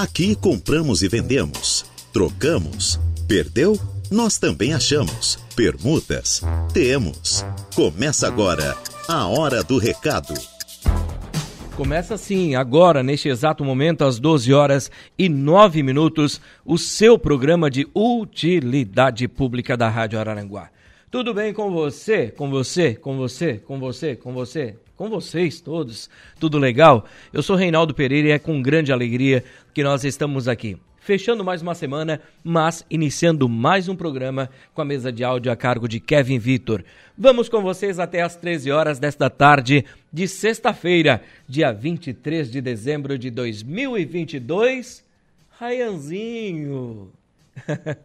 Aqui compramos e vendemos, trocamos, perdeu? Nós também achamos. Permutas? Temos. Começa agora a Hora do Recado. Começa assim, agora, neste exato momento, às 12 horas e 9 minutos, o seu programa de utilidade pública da Rádio Araranguá. Tudo bem com você? Com você? Com você? Com você? Com você? Com vocês todos? Tudo legal? Eu sou Reinaldo Pereira e é com grande alegria que nós estamos aqui fechando mais uma semana, mas iniciando mais um programa com a mesa de áudio a cargo de Kevin Vitor. Vamos com vocês até às 13 horas desta tarde de sexta-feira, dia 23 de dezembro de 2022. Rayanzinho.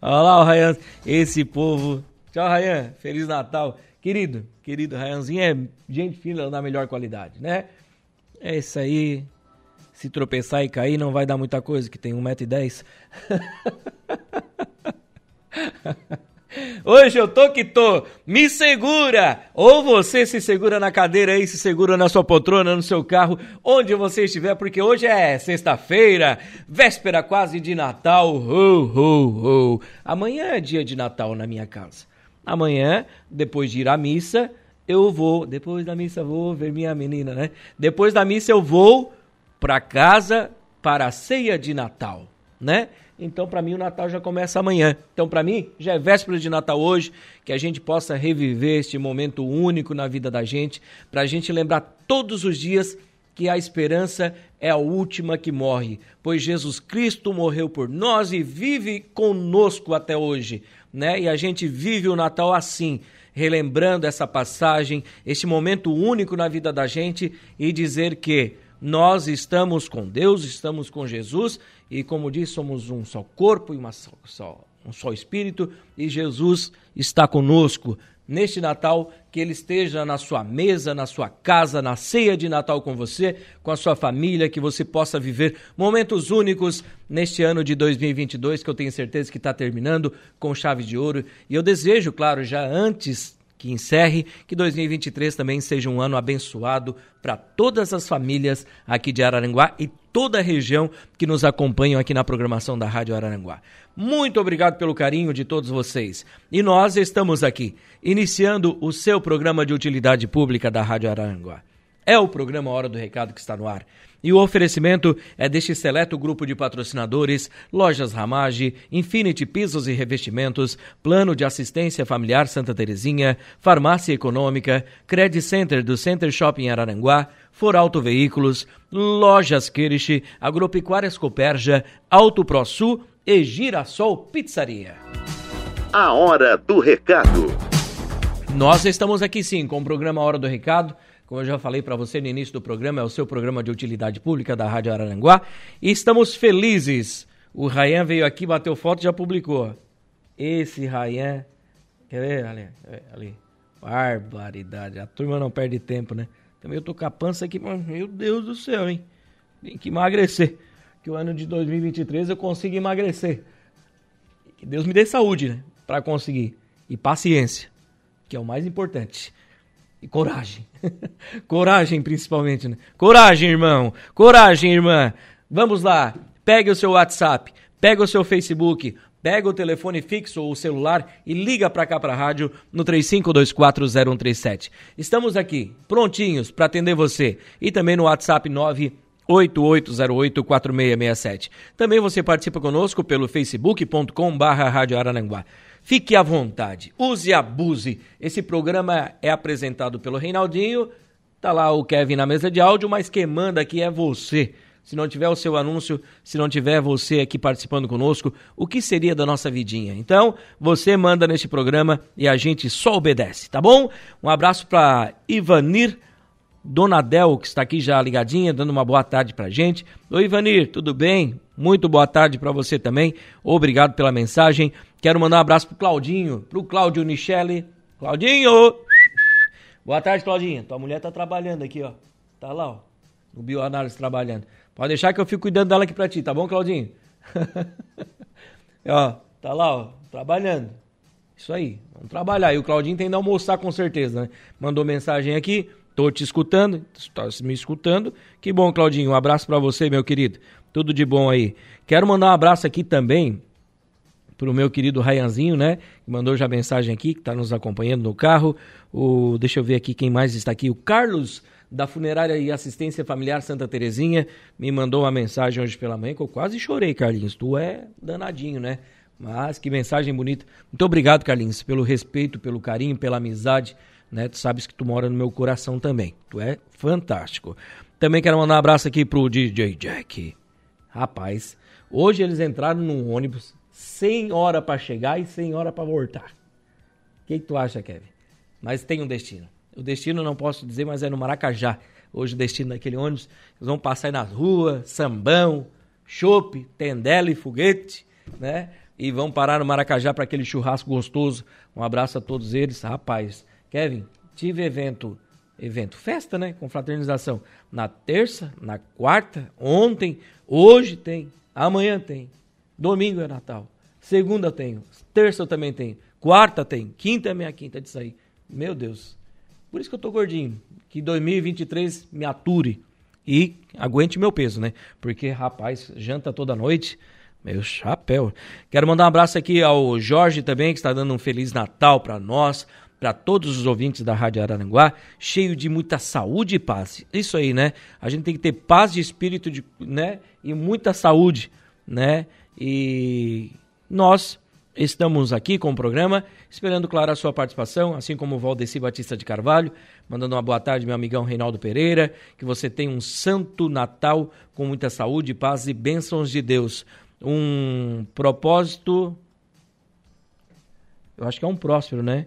Olha lá o Rayan, esse povo. Tchau, Rayan. Feliz Natal. Querido, querido, Rayanzinho é gente fina da melhor qualidade, né? É isso aí se tropeçar e cair não vai dar muita coisa, que tem 1,10m. Hoje eu tô que tô, me segura! Ou você se segura na cadeira aí, se segura na sua poltrona, no seu carro, onde você estiver, porque hoje é sexta-feira, véspera quase de Natal. Ho, ho, ho. Amanhã é dia de Natal na minha casa. Amanhã, depois de ir à missa, eu vou. Depois da missa, vou ver minha menina, né? Depois da missa, eu vou para casa para a ceia de Natal, né? Então, para mim, o Natal já começa amanhã. Então, para mim, já é véspera de Natal hoje, que a gente possa reviver este momento único na vida da gente, para a gente lembrar todos os dias que a esperança é a última que morre, pois Jesus Cristo morreu por nós e vive conosco até hoje, né? E a gente vive o Natal assim, relembrando essa passagem, este momento único na vida da gente e dizer que nós estamos com Deus, estamos com Jesus e, como diz, somos um só corpo e uma só, um só espírito e Jesus está conosco. Neste Natal, que Ele esteja na sua mesa, na sua casa, na ceia de Natal com você, com a sua família, que você possa viver momentos únicos neste ano de 2022, que eu tenho certeza que está terminando com chave de ouro. E eu desejo, claro, já antes que encerre, que 2023 também seja um ano abençoado para todas as famílias aqui de Araranguá e toda a região que nos acompanham aqui na programação da Rádio Araranguá. Muito obrigado pelo carinho de todos vocês. E nós estamos aqui, iniciando o seu programa de utilidade pública da Rádio Araranguá. É o programa Hora do Recado que está no ar. E o oferecimento é deste seleto grupo de patrocinadores: Lojas Ramage, Infinity Pisos e Revestimentos, Plano de Assistência Familiar Santa Terezinha, Farmácia Econômica, Credit Center do Center Shopping Araranguá, For Auto Veículos, Lojas Kirsch, Agropecuárias Coperja, Auto ProSul e Girassol Pizzaria. A Hora do Recado. Nós estamos aqui sim com o programa Hora do Recado como eu já falei para você no início do programa, é o seu programa de utilidade pública da Rádio Araranguá. E estamos felizes. O Rayan veio aqui, bateu foto e já publicou. Esse Rayan. Quer ver? Ali, ali. Barbaridade. A turma não perde tempo, né? Também eu tô com a pança aqui, meu Deus do céu, hein? Tem que emagrecer. Que o ano de 2023 eu consigo emagrecer. Que Deus me dê saúde, né? Pra conseguir. E paciência, que é o mais importante. E coragem. coragem, principalmente, né? Coragem, irmão. Coragem, irmã. Vamos lá. Pegue o seu WhatsApp, pega o seu Facebook, pega o telefone fixo ou o celular e liga para cá para a rádio no 35240137. Estamos aqui, prontinhos para atender você. E também no WhatsApp 988084667. Também você participa conosco pelo facebook.com barra Rádio Arananguá. Fique à vontade, use e abuse. Esse programa é apresentado pelo Reinaldinho, tá lá o Kevin na mesa de áudio, mas quem manda aqui é você. Se não tiver o seu anúncio, se não tiver você aqui participando conosco, o que seria da nossa vidinha? Então, você manda neste programa e a gente só obedece, tá bom? Um abraço para Ivanir Donadel, que está aqui já ligadinha, dando uma boa tarde pra gente. Oi, Ivanir, tudo bem? Muito boa tarde para você também. Obrigado pela mensagem. Quero mandar um abraço pro Claudinho, pro Cláudio Nichelle. Claudinho! Boa tarde, Claudinha. Tua mulher tá trabalhando aqui, ó. Tá lá, ó. No bioanálise trabalhando. Pode deixar que eu fico cuidando dela aqui pra ti, tá bom, Claudinho? ó, tá lá, ó, trabalhando. Isso aí, vamos trabalhar. E o Claudinho tem que almoçar com certeza, né? Mandou mensagem aqui Tô te escutando, está me escutando. Que bom, Claudinho. Um abraço para você, meu querido. Tudo de bom aí. Quero mandar um abraço aqui também pro meu querido Rayanzinho, né? Que mandou já mensagem aqui, que está nos acompanhando no carro. O, deixa eu ver aqui quem mais está aqui. O Carlos da Funerária e Assistência Familiar Santa Terezinha me mandou uma mensagem hoje pela manhã que eu quase chorei, Carlinhos. Tu é danadinho, né? Mas que mensagem bonita. Muito obrigado, Carlinhos, pelo respeito, pelo carinho, pela amizade né? Tu sabes que tu mora no meu coração também. Tu é fantástico. Também quero mandar um abraço aqui pro DJ Jack. Rapaz, hoje eles entraram num ônibus 100 horas para chegar e 100 horas para voltar. O que, que, tu acha, Kevin? Mas tem um destino. O destino não posso dizer, mas é no Maracajá. Hoje o destino daquele ônibus, eles vão passar aí nas ruas, sambão, chope, tendela e foguete, né? E vão parar no Maracajá para aquele churrasco gostoso. Um abraço a todos eles. Rapaz, Kevin, tive evento, evento, festa, né? Com fraternização. Na terça, na quarta, ontem, hoje tem, amanhã tem. Domingo é Natal. Segunda tenho. Terça eu também tenho. Quarta tem. Quinta é minha quinta de sair. Meu Deus. Por isso que eu tô gordinho. Que 2023 me ature. E aguente meu peso, né? Porque, rapaz, janta toda noite. Meu chapéu. Quero mandar um abraço aqui ao Jorge também, que está dando um Feliz Natal para nós para todos os ouvintes da Rádio Araranguá, cheio de muita saúde e paz. Isso aí, né? A gente tem que ter paz de espírito, de, né? E muita saúde, né? E nós estamos aqui com o programa, esperando, claro, a sua participação, assim como o Valdeci Batista de Carvalho, mandando uma boa tarde, meu amigão Reinaldo Pereira, que você tenha um santo Natal com muita saúde, paz e bênçãos de Deus. Um propósito, eu acho que é um próspero, né?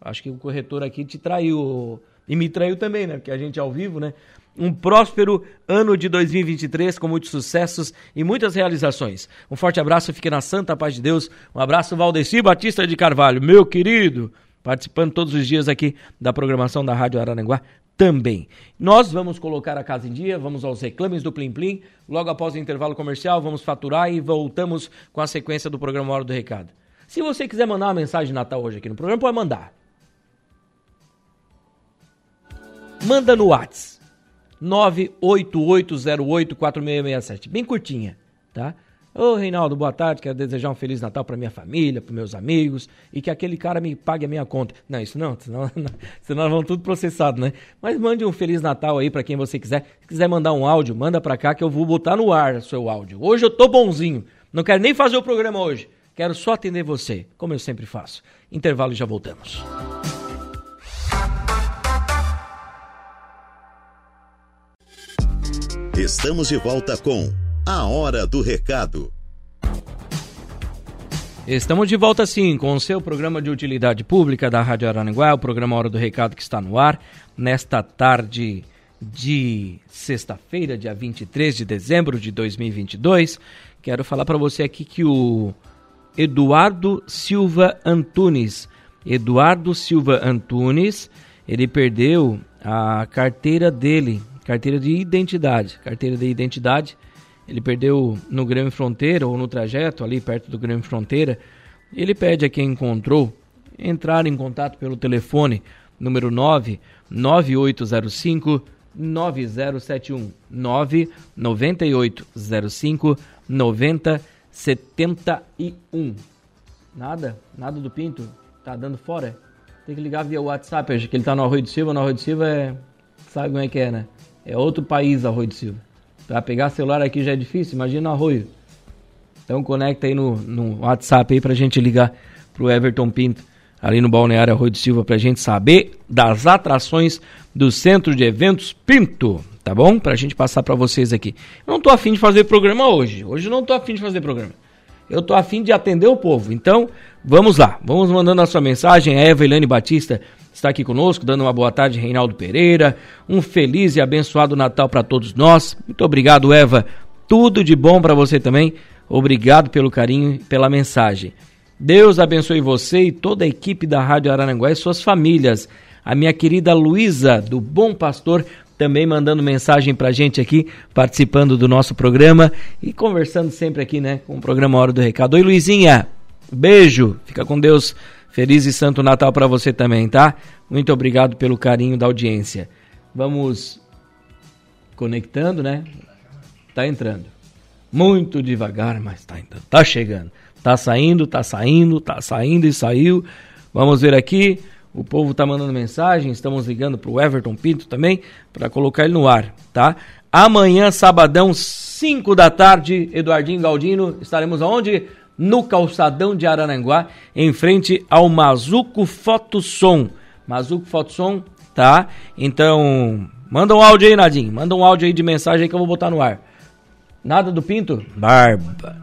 Acho que o corretor aqui te traiu. E me traiu também, né? Porque a gente é ao vivo, né? Um próspero ano de 2023 com muitos sucessos e muitas realizações. Um forte abraço, fique na santa paz de Deus. Um abraço, Valdeci Batista de Carvalho, meu querido, participando todos os dias aqui da programação da Rádio Araranguá também. Nós vamos colocar a casa em dia, vamos aos reclames do Plim Plim. Logo após o intervalo comercial, vamos faturar e voltamos com a sequência do programa Hora do Recado. Se você quiser mandar uma mensagem de Natal hoje aqui no programa, pode mandar. Manda no WhatsApp. 988084667. Bem curtinha, tá? Ô Reinaldo, boa tarde. Quero desejar um Feliz Natal para minha família, para meus amigos e que aquele cara me pague a minha conta. Não, isso não, senão, senão nós vamos tudo processado, né? Mas mande um Feliz Natal aí para quem você quiser. Se quiser mandar um áudio, manda para cá que eu vou botar no ar seu áudio. Hoje eu tô bonzinho. Não quero nem fazer o programa hoje. Quero só atender você, como eu sempre faço. Intervalo e já voltamos. Estamos de volta com A Hora do Recado. Estamos de volta sim com o seu programa de utilidade pública da Rádio Aranaguá, o programa Hora do Recado que está no ar nesta tarde de sexta-feira, dia 23 de dezembro de 2022. Quero falar para você aqui que o Eduardo Silva Antunes, Eduardo Silva Antunes, ele perdeu a carteira dele carteira de identidade. Carteira de identidade, ele perdeu no Grêmio Fronteira ou no trajeto ali perto do Grêmio Fronteira. Ele pede a quem encontrou entrar em contato pelo telefone número 9 9805 9071 99805 9071. Nada? Nada do Pinto? Tá dando fora? Tem que ligar via WhatsApp, acho que ele tá no Arroio de Silva, no Arroio de Silva é. Sabe como é que é, né? É outro país, Arroio de Silva. Para pegar celular aqui já é difícil, imagina Arroio. Então conecta aí no, no WhatsApp aí pra gente ligar pro Everton Pinto, ali no Balneário Arroio de Silva, pra gente saber das atrações do Centro de Eventos Pinto, tá bom? Pra gente passar para vocês aqui. Eu não tô afim de fazer programa hoje. Hoje não tô afim de fazer programa. Eu tô afim de atender o povo. Então, vamos lá. Vamos mandando a sua mensagem. A Eva Eliane Batista está aqui conosco, dando uma boa tarde, Reinaldo Pereira. Um feliz e abençoado Natal para todos nós. Muito obrigado, Eva. Tudo de bom para você também. Obrigado pelo carinho e pela mensagem. Deus abençoe você e toda a equipe da Rádio Araranguá e suas famílias. A minha querida Luísa, do Bom Pastor, também mandando mensagem pra gente aqui, participando do nosso programa e conversando sempre aqui, né, com o programa Hora do Recado. Oi, Luizinha, beijo, fica com Deus. Feliz e Santo Natal para você também, tá? Muito obrigado pelo carinho da audiência. Vamos conectando, né? Tá entrando. Muito devagar, mas tá entrando. Tá chegando. Tá saindo, tá saindo, tá saindo e saiu. Vamos ver aqui. O povo tá mandando mensagem, estamos ligando pro Everton Pinto também para colocar ele no ar, tá? Amanhã, sabadão, 5 da tarde, Eduardinho Galdino, estaremos aonde? No calçadão de Araranguá, em frente ao Mazuco Fotossom. Mazuco Fotossom, tá? Então, manda um áudio aí, Nadinho. Manda um áudio aí de mensagem aí que eu vou botar no ar. Nada do Pinto? Barba.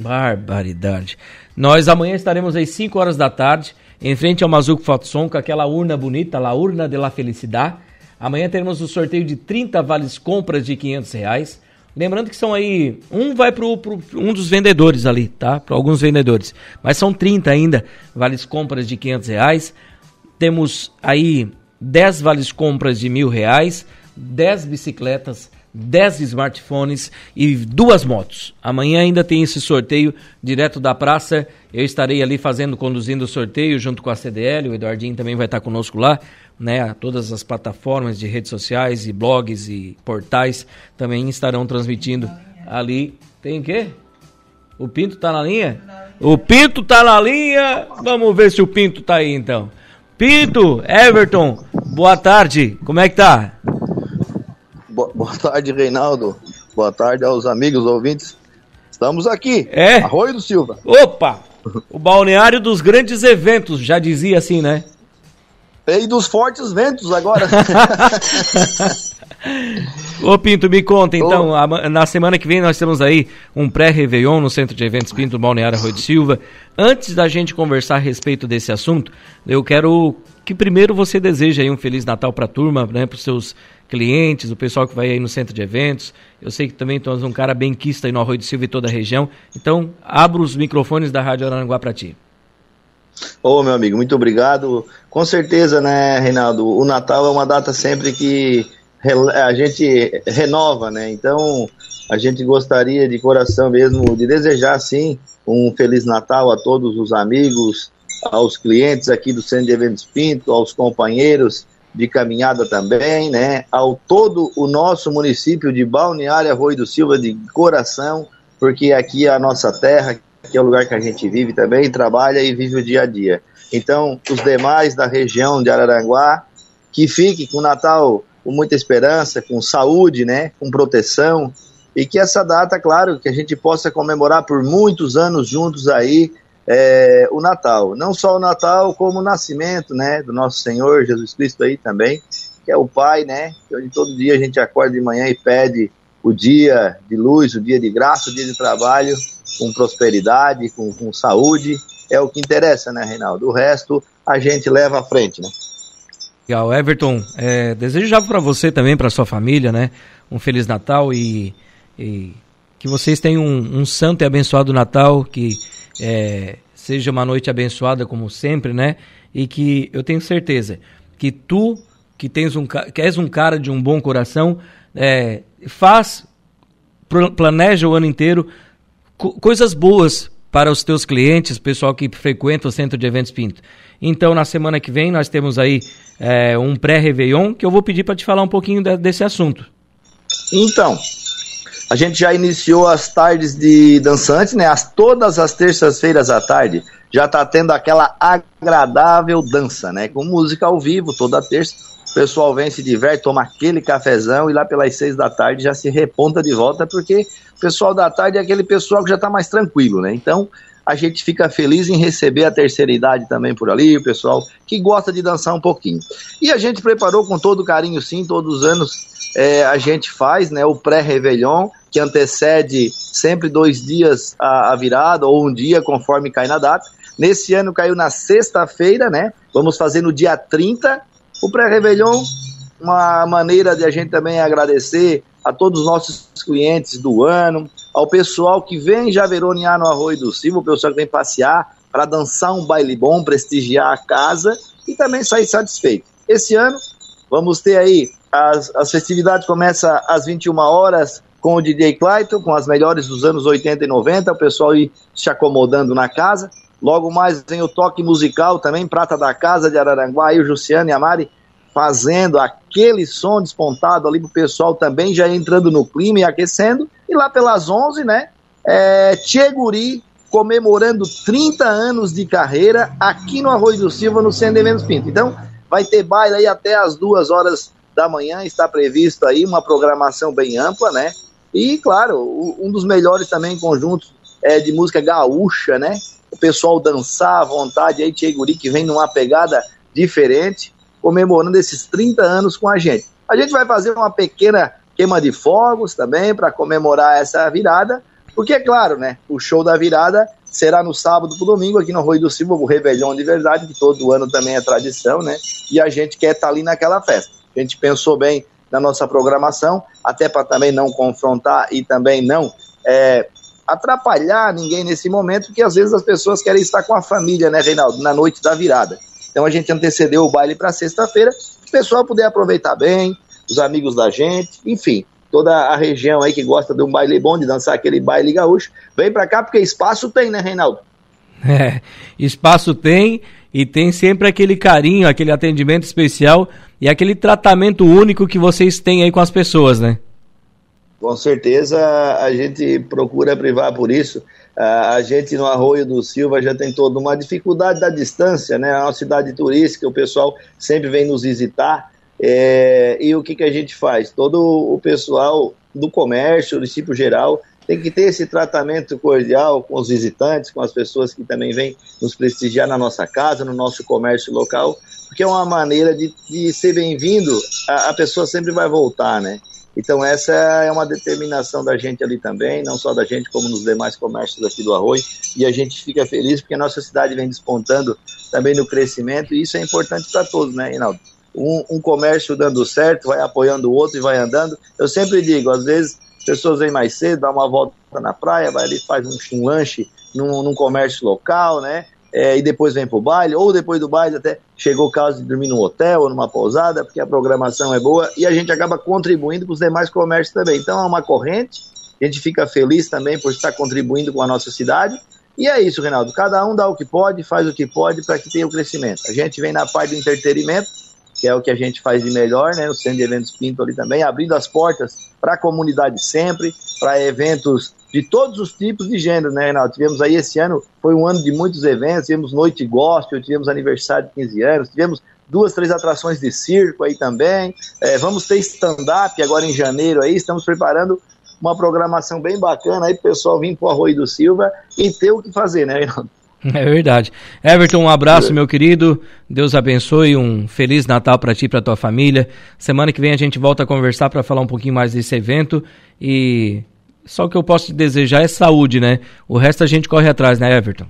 Barbaridade. Nós amanhã estaremos às 5 horas da tarde, em frente ao Mazuco Fotossom, com aquela urna bonita, a urna de la felicidade. Amanhã teremos o sorteio de 30 vales compras de 500 reais. Lembrando que são aí, um vai para um dos vendedores ali, tá? Para alguns vendedores. Mas são 30 ainda vales compras de 500 reais. Temos aí 10 vales compras de mil reais, 10 bicicletas, 10 smartphones e duas motos. Amanhã ainda tem esse sorteio direto da praça. Eu estarei ali fazendo, conduzindo o sorteio junto com a CDL. O Eduardinho também vai estar conosco lá. Né, todas as plataformas de redes sociais e blogs e portais também estarão transmitindo ali. Tem o quê? O Pinto tá na linha? O Pinto tá na linha. Vamos ver se o Pinto tá aí então. Pinto, Everton, boa tarde. Como é que tá? Boa tarde, Reinaldo. Boa tarde aos amigos ouvintes. Estamos aqui. É. Arroio do Silva. Opa! O balneário dos grandes eventos, já dizia assim, né? E dos fortes ventos agora. Ô Pinto, me conta então, a, na semana que vem nós temos aí um pré-Réveillon no Centro de Eventos Pinto Balneário Rui de Silva. Antes da gente conversar a respeito desse assunto, eu quero que primeiro você deseje aí um Feliz Natal para a turma, né, para os seus clientes, o pessoal que vai aí no centro de eventos. Eu sei que também és um cara bem quista aí no Arroio de Silva e toda a região. Então, abra os microfones da Rádio Aranguá para ti. Ô, meu amigo, muito obrigado. Com certeza, né, Reinaldo, o Natal é uma data sempre que a gente renova, né? Então, a gente gostaria de coração mesmo de desejar, sim, um Feliz Natal a todos os amigos, aos clientes aqui do Centro de Eventos Pinto, aos companheiros de caminhada também, né? Ao todo o nosso município de Balneário Arroio do Silva de coração, porque aqui é a nossa terra, que é o lugar que a gente vive também, trabalha e vive o dia a dia. Então, os demais da região de Araranguá, que fiquem com o Natal com muita esperança, com saúde, né, com proteção, e que essa data, claro, que a gente possa comemorar por muitos anos juntos aí é, o Natal. Não só o Natal, como o nascimento, né, do nosso Senhor Jesus Cristo aí também, que é o Pai, né, onde todo dia a gente acorda de manhã e pede o dia de luz, o dia de graça, o dia de trabalho, com prosperidade, com, com saúde, é o que interessa, né, Reinaldo? O resto a gente leva à frente, né? Legal, Everton, é, desejo já para você também, para sua família, né, um Feliz Natal e, e que vocês tenham um, um, santo e abençoado Natal, que é, seja uma noite abençoada como sempre, né, e que eu tenho certeza que tu, que, tens um, que és um cara de um bom coração, é, faz, planeja o ano inteiro coisas boas para os teus clientes, pessoal que frequenta o Centro de Eventos Pinto. Então, na semana que vem, nós temos aí é, um pré-Réveillon que eu vou pedir para te falar um pouquinho de, desse assunto. Então, a gente já iniciou as tardes de dançante, né? As, todas as terças-feiras à tarde já está tendo aquela agradável dança, né? Com música ao vivo toda terça. O pessoal vem, se diverte, toma aquele cafezão e lá pelas seis da tarde já se reponta de volta, porque o pessoal da tarde é aquele pessoal que já está mais tranquilo, né? Então, a gente fica feliz em receber a terceira idade também por ali, o pessoal que gosta de dançar um pouquinho. E a gente preparou com todo carinho, sim, todos os anos é, a gente faz né, o pré-Réveillon, que antecede sempre dois dias a, a virada, ou um dia, conforme cai na data. Nesse ano caiu na sexta-feira, né? Vamos fazer no dia 30 o pré-Réveillon, uma maneira de a gente também agradecer a todos os nossos clientes do ano, ao pessoal que vem já veronear no Arroio do Silva, o pessoal que vem passear para dançar um baile bom, prestigiar a casa e também sair satisfeito. Esse ano vamos ter aí as, as festividades começam às 21 horas com o DJ Clayton, com as melhores dos anos 80 e 90, o pessoal ir se acomodando na casa. Logo mais vem o toque musical também, Prata da Casa de Araranguá, aí o Jussiano e a Mari fazendo aquele som despontado ali pro pessoal também já entrando no clima e aquecendo. E lá pelas 11, né? É, comemorando 30 anos de carreira aqui no Arroio do Silva, no Centro Eventos Pinto. Então, vai ter baile aí até as duas horas da manhã, está previsto aí uma programação bem ampla, né? E, claro, um dos melhores também conjuntos é, de música gaúcha, né? O pessoal dançar à vontade aí, Tcheguri, que vem numa pegada diferente, comemorando esses 30 anos com a gente. A gente vai fazer uma pequena queima de fogos também para comemorar essa virada, porque, é claro, né, o show da virada será no sábado pro domingo aqui no Rui do Silva, o Rebelião de Verdade, que todo ano também é tradição, né? E a gente quer estar tá ali naquela festa. A gente pensou bem na nossa programação, até para também não confrontar e também não é, atrapalhar ninguém nesse momento, porque às vezes as pessoas querem estar com a família, né, Reinaldo, na noite da virada. Então a gente antecedeu o baile para sexta-feira, o pessoal puder aproveitar bem, os amigos da gente, enfim, toda a região aí que gosta de um baile bom, de dançar aquele baile gaúcho, vem para cá porque espaço tem, né, Reinaldo? É, espaço tem e tem sempre aquele carinho, aquele atendimento especial e aquele tratamento único que vocês têm aí com as pessoas, né? Com certeza a gente procura privar por isso. A gente no Arroio do Silva já tem toda uma dificuldade da distância, né? É uma cidade turística, o pessoal sempre vem nos visitar é, e o que, que a gente faz? Todo o pessoal do comércio, do tipo geral, tem que ter esse tratamento cordial com os visitantes, com as pessoas que também vêm nos prestigiar na nossa casa, no nosso comércio local, porque é uma maneira de, de ser bem-vindo, a, a, pessoa sempre vai voltar, né? Então essa é uma determinação da gente ali também, não só da gente, como nos demais comércios aqui do Arroio, e a gente fica feliz porque a nossa cidade vem despontando também no crescimento, e isso é importante para todos, né, Reinaldo? um, um comércio dando certo, vai apoiando o outro e vai andando. Eu sempre digo, às vezes pessoas vêm mais cedo, dá uma volta na praia, vai ali, faz um, um lanche num, num, comércio local, né? É, e depois vem pro baile, ou depois do baile até chegou o caso de dormir num hotel ou numa pousada, porque a programação é boa e a gente acaba contribuindo para os demais comércios também. Então é uma corrente, a gente fica feliz também por estar contribuindo com a nossa cidade. E é isso, Reinaldo. Cada um dá o que pode, faz o que pode para que tenha o crescimento. A gente vem na parte do entretenimento, que é o que a gente faz de melhor, né? O Centro de Eventos Pinto ali também, abrindo as portas para a comunidade sempre, para eventos de todos os tipos de gênero, né, Renato? Tivemos aí esse ano, foi um ano de muitos eventos, tivemos noite gospel, tivemos aniversário de 15 anos, tivemos duas, três atrações de circo aí também, é, vamos ter stand-up agora em janeiro aí, estamos preparando uma programação bem bacana aí pro pessoal vir pro Arroio do Silva e ter o que fazer, né, Renato? É verdade. Everton, um abraço, meu querido. Deus abençoe. Um feliz Natal para ti e para tua família. Semana que vem a gente volta a conversar para falar um pouquinho mais desse evento. E só o que eu posso te desejar é saúde, né? O resto a gente corre atrás, né, Everton?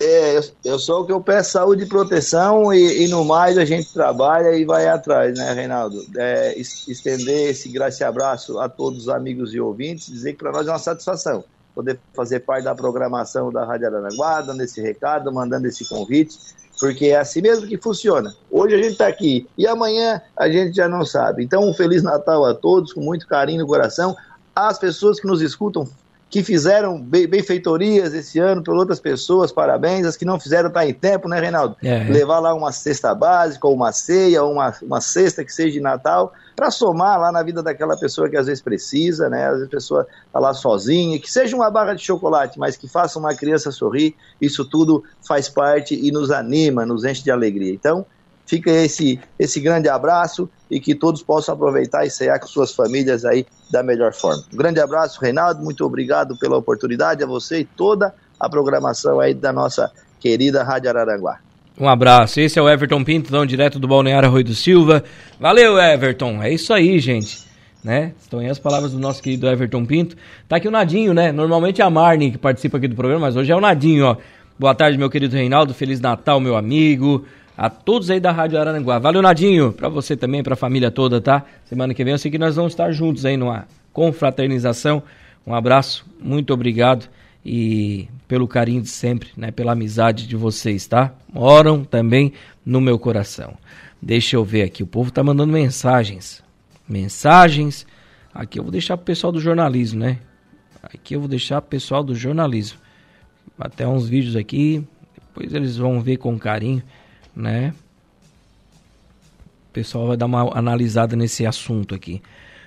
É, eu sou o que eu peço saúde e proteção e, e, no mais a gente trabalha e vai atrás, né, Reinaldo? É, estender esse graça e abraço a todos os amigos e ouvintes, dizer que para nós é uma satisfação poder fazer parte da programação da Rádio Aranaguá, dando esse recado, mandando esse convite, porque é assim mesmo que funciona. Hoje a gente está aqui e amanhã a gente já não sabe. Então, um Feliz Natal a todos, com muito carinho no coração. As pessoas que nos escutam, que fizeram benfeitorias esse ano por outras pessoas, parabéns. As que não fizeram tá em tempo, né, Reinaldo? É. Levar lá uma cesta básica, ou uma ceia, ou uma, uma cesta que seja de Natal, para somar lá na vida daquela pessoa que às vezes precisa, né? Às vezes a pessoa está lá sozinha, que seja uma barra de chocolate, mas que faça uma criança sorrir, isso tudo faz parte e nos anima, nos enche de alegria. Então, Fica esse, esse grande abraço e que todos possam aproveitar e cear com suas famílias aí da melhor forma. Um grande abraço, Reinaldo, muito obrigado pela oportunidade, a você e toda a programação aí da nossa querida Rádio Araranguá. Um abraço. Esse é o Everton Pinto, então, direto do Balneário Rui do Silva. Valeu, Everton. É isso aí, gente. Né? Estão aí as palavras do nosso querido Everton Pinto. Tá aqui o Nadinho, né? Normalmente é a Marne que participa aqui do programa, mas hoje é o Nadinho, ó. Boa tarde, meu querido Reinaldo. Feliz Natal, meu amigo a todos aí da Rádio Araranguá. Valeu, Nadinho, para você também, para a família toda, tá? Semana que vem eu sei que nós vamos estar juntos aí numa confraternização. Um abraço, muito obrigado e pelo carinho de sempre, né, pela amizade de vocês, tá? Moram também no meu coração. Deixa eu ver aqui, o povo tá mandando mensagens. Mensagens. Aqui eu vou deixar pro pessoal do jornalismo, né? Aqui eu vou deixar pro pessoal do jornalismo. Até uns vídeos aqui, depois eles vão ver com carinho né? pessoal vai dar uma analisada nesse assunto aqui.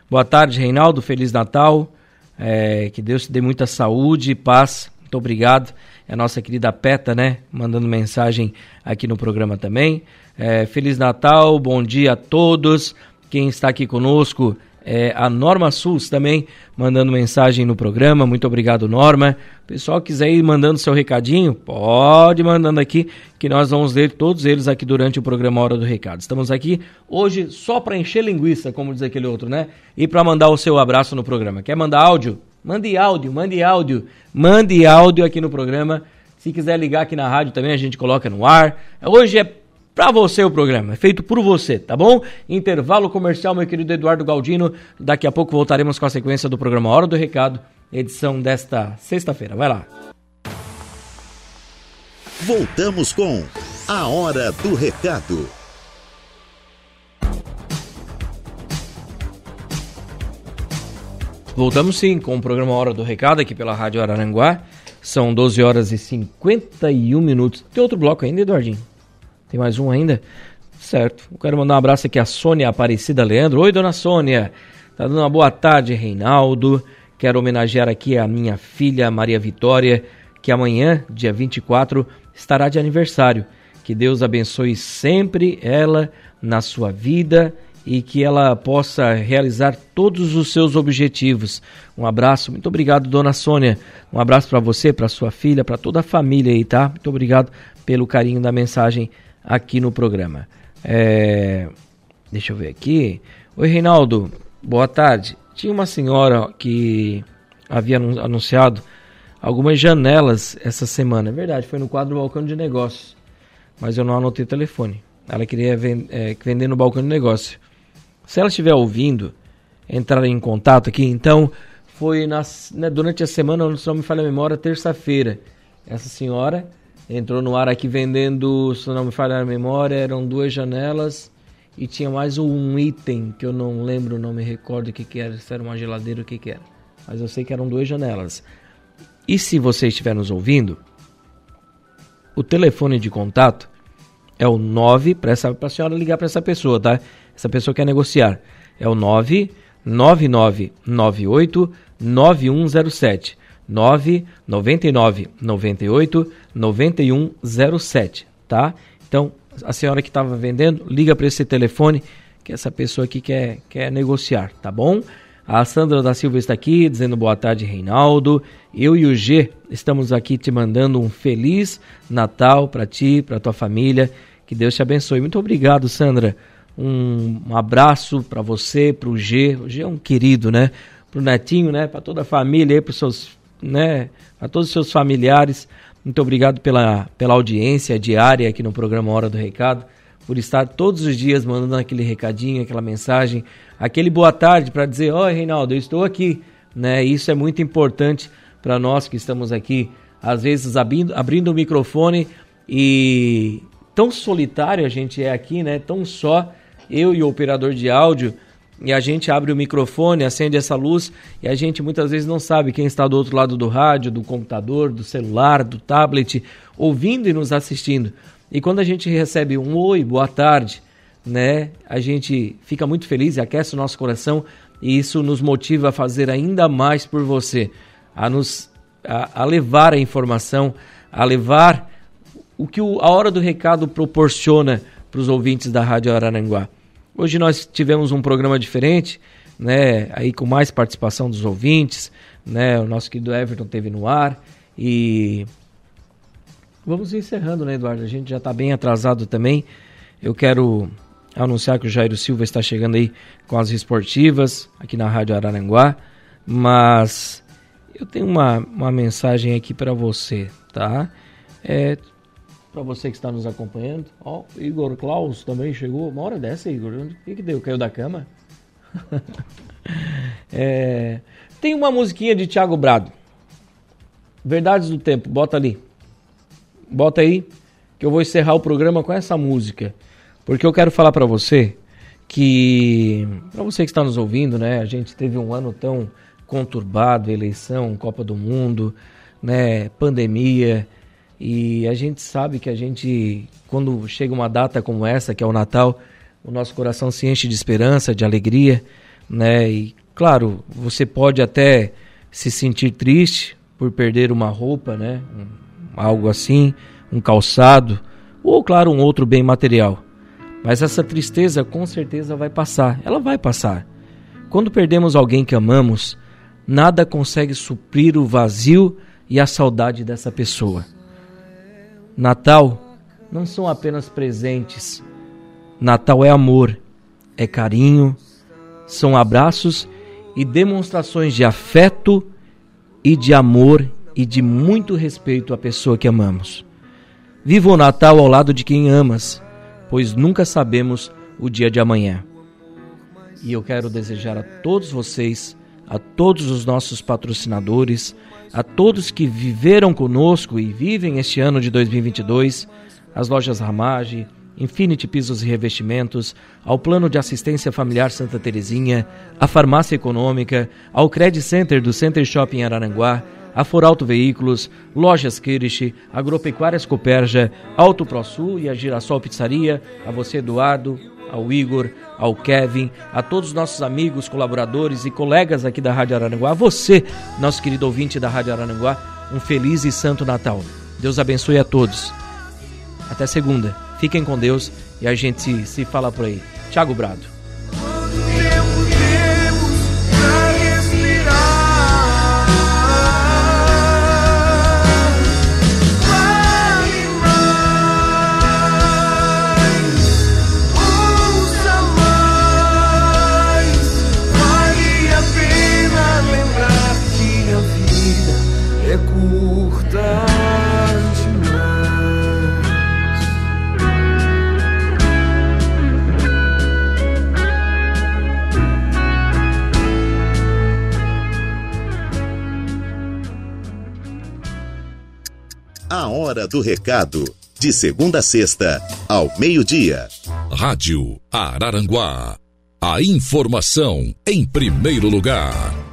Boa tarde, Reinaldo. Feliz Natal. É, que Deus te dê muita saúde e paz. Muito obrigado. É a nossa querida Peta, né? Mandando mensagem aqui no programa também. É, Feliz Natal, bom dia a todos. Quem está aqui conosco é a Norma Sus também mandando mensagem no programa. Muito obrigado, Norma. Pessoal quiser ir mandando seu recadinho, pode mandando aqui que nós vamos ler todos eles aqui durante o programa Hora do Recado. Estamos aqui hoje só para encher linguiça, como diz aquele outro, né? E para mandar o seu abraço no programa. Quer mandar áudio? Mande áudio, mande áudio, mande áudio aqui no programa. Se quiser ligar aqui na rádio também, a gente coloca no ar. Hoje é para você o programa, é feito por você, tá bom? Intervalo comercial, meu querido Eduardo Galdino. Daqui a pouco voltaremos com a sequência do programa Hora do Recado, edição desta sexta-feira. Vai lá. Voltamos com a Hora do Recado. Voltamos sim com o programa Hora do Recado aqui pela Rádio Araranguá. São 12 horas e 51 minutos. Tem outro bloco ainda, Eduardinho? Tem mais um ainda? Certo. Eu quero mandar um abraço aqui a Sônia Aparecida Leandro. Oi, dona Sônia. Tá dando uma boa tarde, Reinaldo. Quero homenagear aqui a minha filha Maria Vitória, que amanhã, dia 24, estará de aniversário. Que Deus abençoe sempre ela na sua vida e que ela possa realizar todos os seus objetivos. Um abraço, muito obrigado, dona Sônia. Um abraço para você, para sua filha, para toda a família aí, tá? Muito obrigado pelo carinho da mensagem aqui no programa. É... Deixa eu ver aqui. Oi, Reinaldo. Boa tarde. Tinha uma senhora que havia anunciado algumas janelas essa semana. É verdade, foi no quadro Balcão de Negócios. Mas eu não anotei o telefone. Ela queria é, vender no balcão de negócio. Se ela estiver ouvindo, entrar em contato aqui, então foi nas, né, durante a semana, se não me falha a memória, terça-feira. Essa senhora entrou no ar aqui vendendo, se não me falha a memória, eram duas janelas e tinha mais um item que eu não lembro, não me recordo o que, que era, se era uma geladeira o que, que era. Mas eu sei que eram duas janelas. E se você estiver nos ouvindo, o telefone de contato é o 9 para a senhora ligar para essa pessoa, tá? Essa pessoa quer negociar. É o 99998 9107. 999 98 9107, tá? Então, a senhora que estava vendendo, liga para esse telefone que essa pessoa aqui quer, quer negociar, tá bom? A Sandra da Silva está aqui dizendo boa tarde, Reinaldo. Eu e o G estamos aqui te mandando um feliz Natal para ti, para tua família. Que Deus te abençoe. Muito obrigado, Sandra. Um, um abraço para você, para o G. O G é um querido, né? Para o Netinho, né? Para toda a família, para seus né, a todos os seus familiares. Muito obrigado pela, pela audiência diária aqui no programa Hora do Recado, por estar todos os dias mandando aquele recadinho, aquela mensagem, aquele boa tarde para dizer: Oi, Reinaldo, eu estou aqui. Né? Isso é muito importante para nós que estamos aqui, às vezes abrindo, abrindo o microfone e tão solitário a gente é aqui, né? Tão só eu e o operador de áudio e a gente abre o microfone, acende essa luz e a gente muitas vezes não sabe quem está do outro lado do rádio, do computador, do celular, do tablet, ouvindo e nos assistindo. E quando a gente recebe um oi, boa tarde, né, a gente fica muito feliz e aquece o nosso coração e isso nos motiva a fazer ainda mais por você, a nos a, a levar a informação, a levar o que o, a hora do recado proporciona para os ouvintes da Rádio Araranguá. Hoje nós tivemos um programa diferente, né? Aí com mais participação dos ouvintes, né? O nosso querido Everton teve no ar e vamos encerrando, né, Eduardo? A gente já está bem atrasado também. Eu quero anunciar que o Jairo Silva está chegando aí com as esportivas aqui na Rádio Araranguá, mas eu tenho uma, uma mensagem aqui para você, tá? É, para você que está nos acompanhando. Ó, Igor Klaus também chegou. Uma hora dessa, Igor. O que, que deu? Caiu da cama? é, tem uma musiquinha de Thiago Brado. Verdades do Tempo. Bota ali. Bota aí que eu vou encerrar o programa com essa música. Porque eu quero falar para você que, para você que está nos ouvindo, né? A gente teve um ano tão conturbado, eleição, Copa do Mundo, né? Pandemia e a gente sabe que a gente, quando chega uma data como essa, que é o Natal, o nosso coração se enche de esperança, de alegria, né? E claro, você pode até se sentir triste por perder uma roupa, né? Um, algo assim, um calçado, ou claro, um outro bem material. Mas essa tristeza com certeza vai passar, ela vai passar. Quando perdemos alguém que amamos, nada consegue suprir o vazio e a saudade dessa pessoa. Natal não são apenas presentes. Natal é amor, é carinho, são abraços e demonstrações de afeto e de amor e de muito respeito à pessoa que amamos. Viva o Natal ao lado de quem amas, pois nunca sabemos o dia de amanhã. E eu quero desejar a todos vocês, a todos os nossos patrocinadores, a todos que viveram conosco e vivem este ano de 2022, as lojas Ramage, Infinity Pisos e Revestimentos, ao Plano de Assistência Familiar Santa Terezinha, à Farmácia Econômica, ao Credit Center do Center Shopping Araranguá, a Foralto Veículos, Lojas Kirish, Agropecuárias Coperja, Alto ProSul e a Girassol Pizzaria, a você Eduardo, ao Igor, ao Kevin, a todos os nossos amigos, colaboradores e colegas aqui da Rádio Araranguá, a você, nosso querido ouvinte da Rádio Araranguá, um feliz e santo Natal. Deus abençoe a todos. Até segunda. Fiquem com Deus e a gente se, fala por aí. Tiago Brado. Do Recado. De segunda a sexta, ao meio-dia. Rádio Araranguá. A informação em primeiro lugar.